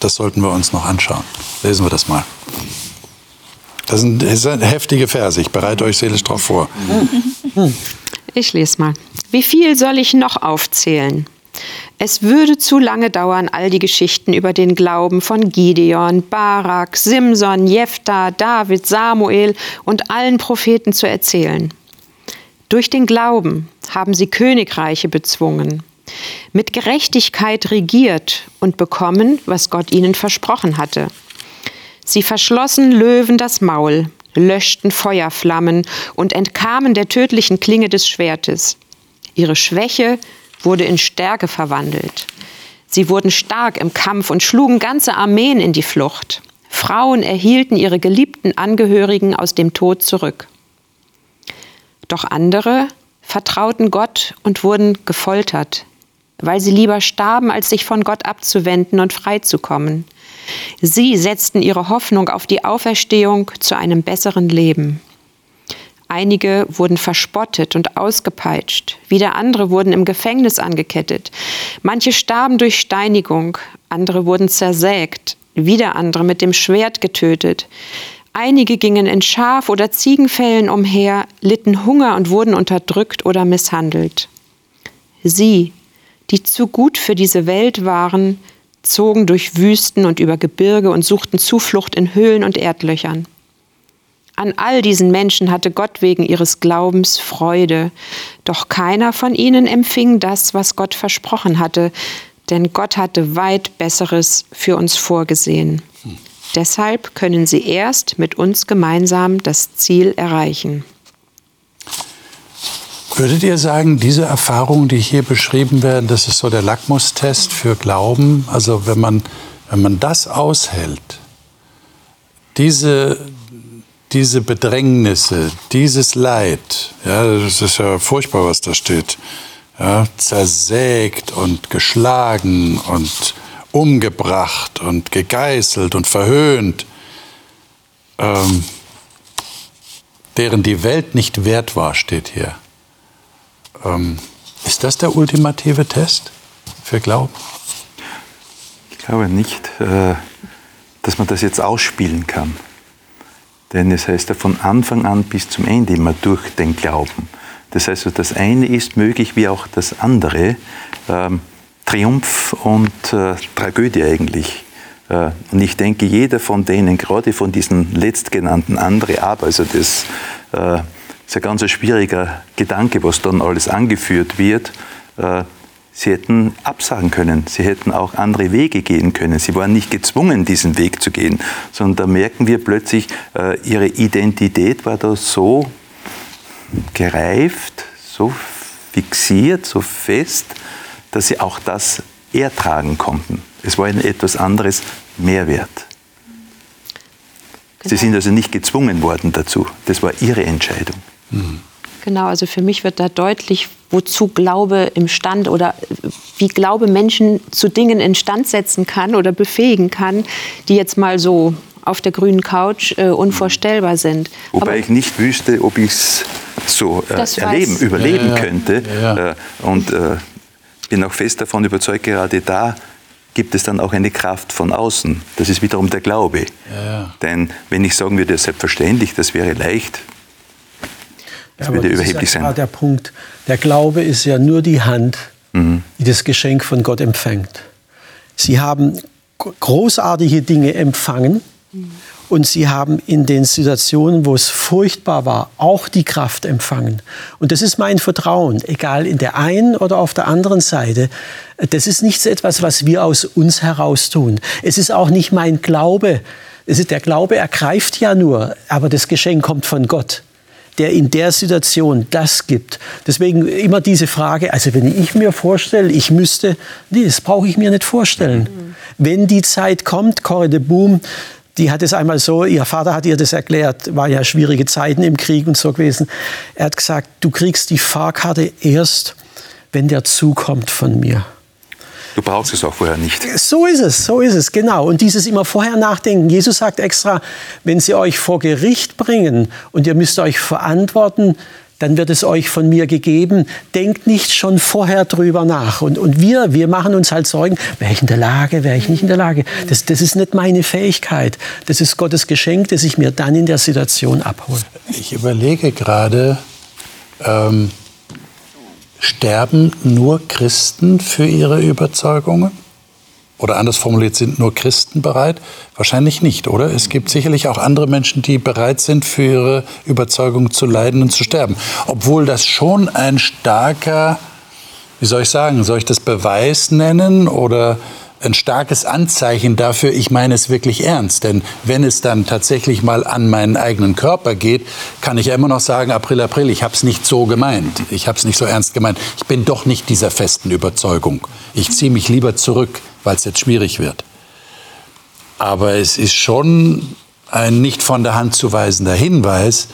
Das sollten wir uns noch anschauen. Lesen wir das mal. Das sind, das sind heftige Verse. Ich bereite euch seelisch darauf vor. Ich lese mal. Wie viel soll ich noch aufzählen? Es würde zu lange dauern, all die Geschichten über den Glauben von Gideon, Barak, Simson, Jephthah, David, Samuel und allen Propheten zu erzählen. Durch den Glauben haben sie Königreiche bezwungen, mit Gerechtigkeit regiert und bekommen, was Gott ihnen versprochen hatte. Sie verschlossen Löwen das Maul, löschten Feuerflammen und entkamen der tödlichen Klinge des Schwertes. Ihre Schwäche wurde in Stärke verwandelt. Sie wurden stark im Kampf und schlugen ganze Armeen in die Flucht. Frauen erhielten ihre geliebten Angehörigen aus dem Tod zurück. Doch andere vertrauten Gott und wurden gefoltert, weil sie lieber starben, als sich von Gott abzuwenden und freizukommen. Sie setzten ihre Hoffnung auf die Auferstehung zu einem besseren Leben. Einige wurden verspottet und ausgepeitscht, wieder andere wurden im Gefängnis angekettet. Manche starben durch Steinigung, andere wurden zersägt, wieder andere mit dem Schwert getötet. Einige gingen in Schaf- oder Ziegenfällen umher, litten Hunger und wurden unterdrückt oder misshandelt. Sie, die zu gut für diese Welt waren, zogen durch Wüsten und über Gebirge und suchten Zuflucht in Höhlen und Erdlöchern. An all diesen Menschen hatte Gott wegen ihres Glaubens Freude, doch keiner von ihnen empfing das, was Gott versprochen hatte, denn Gott hatte weit Besseres für uns vorgesehen. Deshalb können sie erst mit uns gemeinsam das Ziel erreichen. Würdet ihr sagen, diese Erfahrungen, die hier beschrieben werden, das ist so der Lackmustest für Glauben? Also wenn man, wenn man das aushält, diese, diese Bedrängnisse, dieses Leid, ja, das ist ja furchtbar, was da steht, ja, zersägt und geschlagen und umgebracht und gegeißelt und verhöhnt, ähm, deren die Welt nicht wert war, steht hier. Ähm, ist das der ultimative Test für Glauben? Ich glaube nicht, äh, dass man das jetzt ausspielen kann Denn es heißt ja von Anfang an bis zum Ende immer durch den Glauben. Das heißt, das eine ist möglich wie auch das andere. Ähm, Triumph und äh, Tragödie eigentlich. Äh, und ich denke, jeder von denen, gerade von diesen letztgenannten andere aber, also das äh, ist ein ganz schwieriger Gedanke, was dann alles angeführt wird. Sie hätten absagen können, sie hätten auch andere Wege gehen können. Sie waren nicht gezwungen, diesen Weg zu gehen, sondern da merken wir plötzlich, äh, ihre Identität war da so gereift, so fixiert, so fest, dass sie auch das ertragen konnten. Es war ihnen etwas anderes mehr wert. Genau. Sie sind also nicht gezwungen worden dazu. Das war ihre Entscheidung. Mhm. Genau, also für mich wird da deutlich, wozu Glaube im Stand oder wie Glaube Menschen zu Dingen instand setzen kann oder befähigen kann, die jetzt mal so auf der grünen Couch äh, unvorstellbar sind. Wobei Aber ich nicht wüsste, ob ich es so äh, erleben, weiß. überleben ja, ja. könnte. Ja, äh, und äh, bin auch fest davon überzeugt, gerade da gibt es dann auch eine Kraft von außen. Das ist wiederum der Glaube. Denn wenn ich sagen würde, selbstverständlich, das wäre leicht, das ja, überheblich ist ja sein. Der Punkt, der Glaube ist ja nur die Hand, mhm. die das Geschenk von Gott empfängt. Sie haben großartige Dinge empfangen mhm. und sie haben in den Situationen, wo es furchtbar war, auch die Kraft empfangen. Und das ist mein Vertrauen, egal in der einen oder auf der anderen Seite. Das ist nicht etwas, was wir aus uns heraus tun. Es ist auch nicht mein Glaube. Es ist, der Glaube ergreift ja nur, aber das Geschenk kommt von Gott der in der Situation das gibt. Deswegen immer diese Frage, also wenn ich mir vorstelle, ich müsste, nee, das brauche ich mir nicht vorstellen. Mhm. Wenn die Zeit kommt, Corrie de Boom, die hat es einmal so, ihr Vater hat ihr das erklärt, war ja schwierige Zeiten im Krieg und so gewesen. Er hat gesagt, du kriegst die Fahrkarte erst, wenn der Zug kommt von mir. Du brauchst es auch vorher nicht. So ist es, so ist es, genau. Und dieses immer vorher nachdenken. Jesus sagt extra, wenn sie euch vor Gericht bringen und ihr müsst euch verantworten, dann wird es euch von mir gegeben. Denkt nicht schon vorher drüber nach. Und, und wir, wir machen uns halt Sorgen, wäre ich in der Lage, wäre ich nicht in der Lage. Das, das ist nicht meine Fähigkeit. Das ist Gottes Geschenk, das ich mir dann in der Situation abhole. Ich überlege gerade, ähm, Sterben nur Christen für ihre Überzeugungen? Oder anders formuliert, sind nur Christen bereit? Wahrscheinlich nicht, oder? Es gibt sicherlich auch andere Menschen, die bereit sind, für ihre Überzeugung zu leiden und zu sterben. Obwohl das schon ein starker, wie soll ich sagen, soll ich das Beweis nennen oder ein starkes Anzeichen dafür, ich meine es wirklich ernst. Denn wenn es dann tatsächlich mal an meinen eigenen Körper geht, kann ich ja immer noch sagen, April, April, ich habe es nicht so gemeint. Ich habe es nicht so ernst gemeint. Ich bin doch nicht dieser festen Überzeugung. Ich ziehe mich lieber zurück, weil es jetzt schwierig wird. Aber es ist schon ein nicht von der Hand zu weisender Hinweis,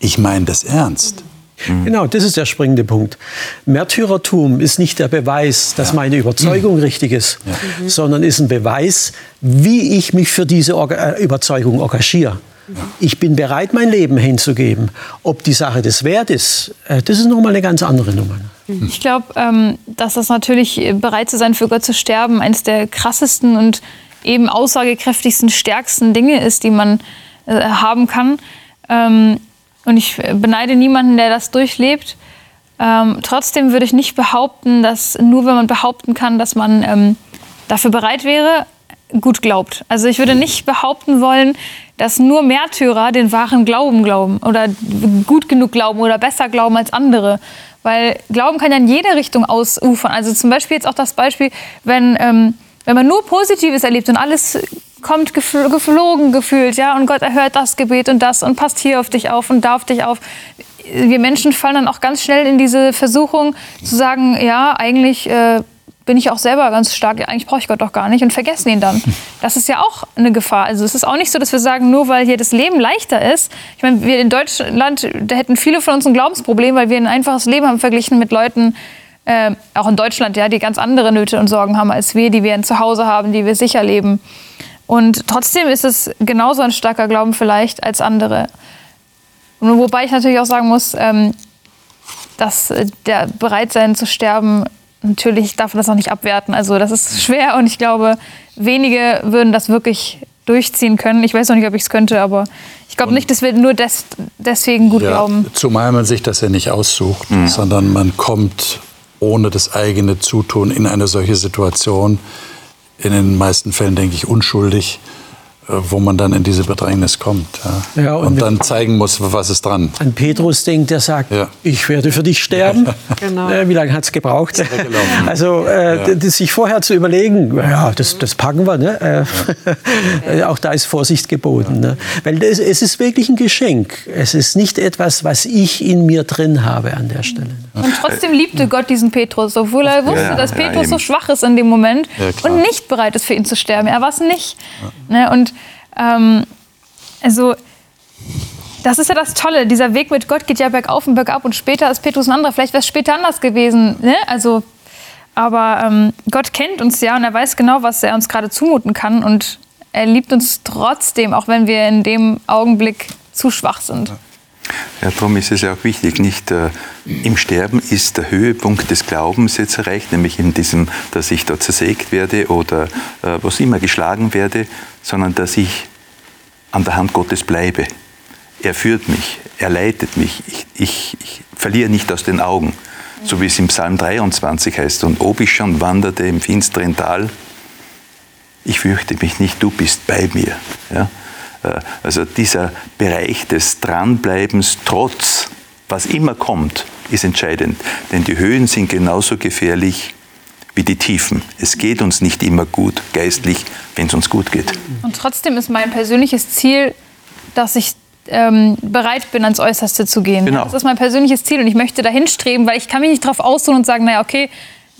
ich meine das ernst. Mhm. Genau, das ist der springende Punkt. Märtyrertum ist nicht der Beweis, dass ja. meine Überzeugung mhm. richtig ist, ja. mhm. sondern ist ein Beweis, wie ich mich für diese äh, Überzeugung engagiere. Ich bin bereit, mein Leben hinzugeben. Ob die Sache das wert ist, äh, das ist nochmal eine ganz andere Nummer. Mhm. Ich glaube, ähm, dass das natürlich äh, bereit zu sein, für Gott zu sterben, eines der krassesten und eben aussagekräftigsten, stärksten Dinge ist, die man haben kann. Und ich beneide niemanden, der das durchlebt. Ähm, trotzdem würde ich nicht behaupten, dass nur wenn man behaupten kann, dass man ähm, dafür bereit wäre, gut glaubt. Also ich würde nicht behaupten wollen, dass nur Märtyrer den wahren Glauben glauben oder gut genug glauben oder besser glauben als andere. Weil Glauben kann ja in jede Richtung ausufern. Also zum Beispiel jetzt auch das Beispiel, wenn, ähm, wenn man nur Positives erlebt und alles kommt geflogen gefühlt, ja, und Gott erhört das Gebet und das und passt hier auf dich auf und da auf dich auf. Wir Menschen fallen dann auch ganz schnell in diese Versuchung zu sagen, ja, eigentlich äh, bin ich auch selber ganz stark, eigentlich brauche ich Gott doch gar nicht und vergessen ihn dann. Das ist ja auch eine Gefahr. Also es ist auch nicht so, dass wir sagen, nur weil hier das Leben leichter ist. Ich meine, wir in Deutschland, da hätten viele von uns ein Glaubensproblem, weil wir ein einfaches Leben haben verglichen mit Leuten, äh, auch in Deutschland, ja, die ganz andere Nöte und Sorgen haben als wir, die wir zu Hause haben, die wir sicher leben. Und trotzdem ist es genauso ein starker Glauben vielleicht als andere. Und wobei ich natürlich auch sagen muss, ähm, dass der Bereitsein zu sterben, natürlich darf man das auch nicht abwerten. Also das ist schwer und ich glaube, wenige würden das wirklich durchziehen können. Ich weiß noch nicht, ob ich es könnte, aber glaube nicht, dass wir nur des, deswegen gut ja, glauben. Zumal man sich das ja nicht aussucht, mhm. sondern man kommt ohne das eigene Zutun in eine solche Situation. In den meisten Fällen denke ich unschuldig wo man dann in diese Bedrängnis kommt. Ja. ja und, und dann zeigen muss, was ist dran. An Petrus denkt, der sagt, ja. ich werde für dich sterben. genau. Äh, wie lange hat es gebraucht? Also äh, ja. sich vorher zu überlegen, ja, das, das packen wir. Ne? Äh, auch da ist Vorsicht geboten. Ne? Weil das, es ist wirklich ein Geschenk. Es ist nicht etwas, was ich in mir drin habe an der Stelle. Und trotzdem liebte Gott diesen Petrus, obwohl er wusste, dass Petrus so schwach ist in dem Moment und nicht bereit ist, für ihn zu sterben. Er war es nicht. Ne? Und ähm, also, das ist ja das Tolle. Dieser Weg mit Gott geht ja bergauf und bergab und später ist Petrus ein anderer. Vielleicht wäre es später anders gewesen. Ne? Also, aber ähm, Gott kennt uns ja und er weiß genau, was er uns gerade zumuten kann. Und er liebt uns trotzdem, auch wenn wir in dem Augenblick zu schwach sind. Ja, darum ist es ja auch wichtig, nicht äh, im Sterben ist der Höhepunkt des Glaubens jetzt erreicht, nämlich in diesem, dass ich da zersägt werde oder äh, was immer geschlagen werde, sondern dass ich an der Hand Gottes bleibe. Er führt mich, er leitet mich, ich, ich, ich verliere nicht aus den Augen, so wie es im Psalm 23 heißt. Und ob ich schon wanderte im finsteren Tal, ich fürchte mich nicht, du bist bei mir. Ja? Äh, also dieser Bereich des Dranbleibens trotz, was immer kommt, ist entscheidend. Denn die Höhen sind genauso gefährlich wie die Tiefen. Es geht uns nicht immer gut geistlich, wenn es uns gut geht. Und trotzdem ist mein persönliches Ziel, dass ich ähm, bereit bin, ans Äußerste zu gehen. Genau. Das ist mein persönliches Ziel und ich möchte dahin streben, weil ich kann mich nicht darauf ausruhen und sagen, naja, okay,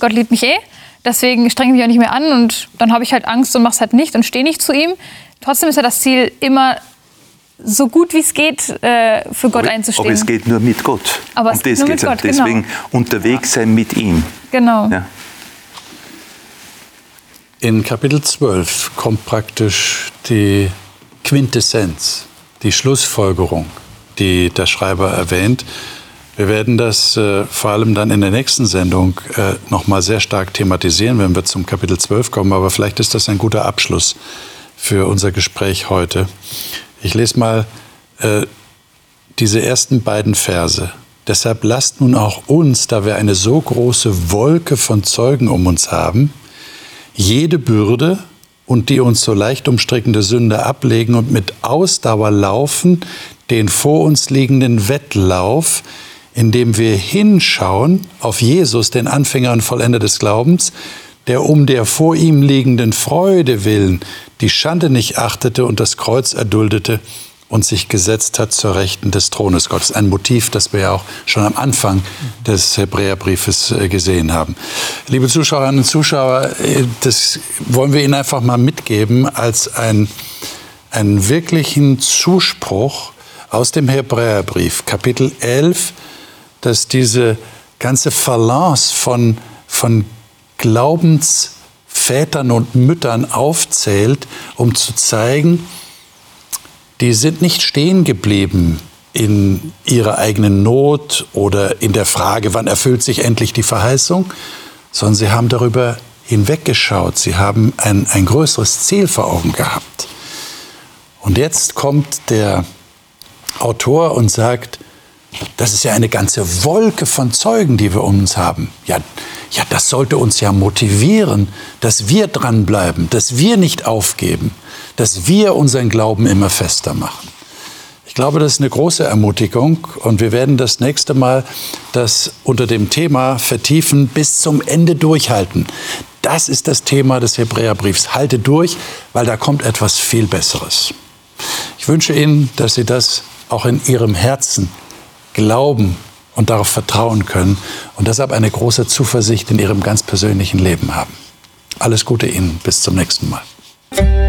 Gott liebt mich eh, deswegen strenge ich mich auch nicht mehr an und dann habe ich halt Angst und mache es halt nicht und stehe nicht zu ihm. Trotzdem ist ja das Ziel immer so gut wie es geht äh, für Gott aber, einzustehen. Aber es geht nur mit Gott. Aber es geht nur mit Gott, Deswegen genau. unterwegs sein mit ihm. Genau. Ja. In Kapitel 12 kommt praktisch die Quintessenz, die Schlussfolgerung, die der Schreiber erwähnt. Wir werden das äh, vor allem dann in der nächsten Sendung äh, noch mal sehr stark thematisieren, wenn wir zum Kapitel 12 kommen. Aber vielleicht ist das ein guter Abschluss für unser Gespräch heute. Ich lese mal äh, diese ersten beiden Verse. Deshalb lasst nun auch uns, da wir eine so große Wolke von Zeugen um uns haben, jede Bürde und die uns so leicht umstrickende Sünde ablegen und mit Ausdauer laufen den vor uns liegenden Wettlauf, indem wir hinschauen auf Jesus, den Anfänger und Vollender des Glaubens, der um der vor ihm liegenden Freude willen die Schande nicht achtete und das Kreuz erduldete und sich gesetzt hat zur Rechten des Thrones Gottes. Ein Motiv, das wir ja auch schon am Anfang des Hebräerbriefes äh, gesehen haben. Liebe Zuschauerinnen und Zuschauer, äh, das wollen wir Ihnen einfach mal mitgeben als ein, einen wirklichen Zuspruch aus dem Hebräerbrief, Kapitel 11, dass diese ganze Balance von, von Glaubensvätern und Müttern aufzählt, um zu zeigen, die sind nicht stehen geblieben in ihrer eigenen Not oder in der Frage, wann erfüllt sich endlich die Verheißung, sondern sie haben darüber hinweggeschaut. Sie haben ein, ein größeres Ziel vor Augen gehabt. Und jetzt kommt der Autor und sagt, das ist ja eine ganze Wolke von Zeugen, die wir um uns haben. Ja, ja, das sollte uns ja motivieren, dass wir dranbleiben, dass wir nicht aufgeben, dass wir unseren Glauben immer fester machen. Ich glaube, das ist eine große Ermutigung und wir werden das nächste Mal das unter dem Thema vertiefen, bis zum Ende durchhalten. Das ist das Thema des Hebräerbriefs. Halte durch, weil da kommt etwas viel Besseres. Ich wünsche Ihnen, dass Sie das auch in Ihrem Herzen glauben und darauf vertrauen können und deshalb eine große Zuversicht in Ihrem ganz persönlichen Leben haben. Alles Gute Ihnen, bis zum nächsten Mal.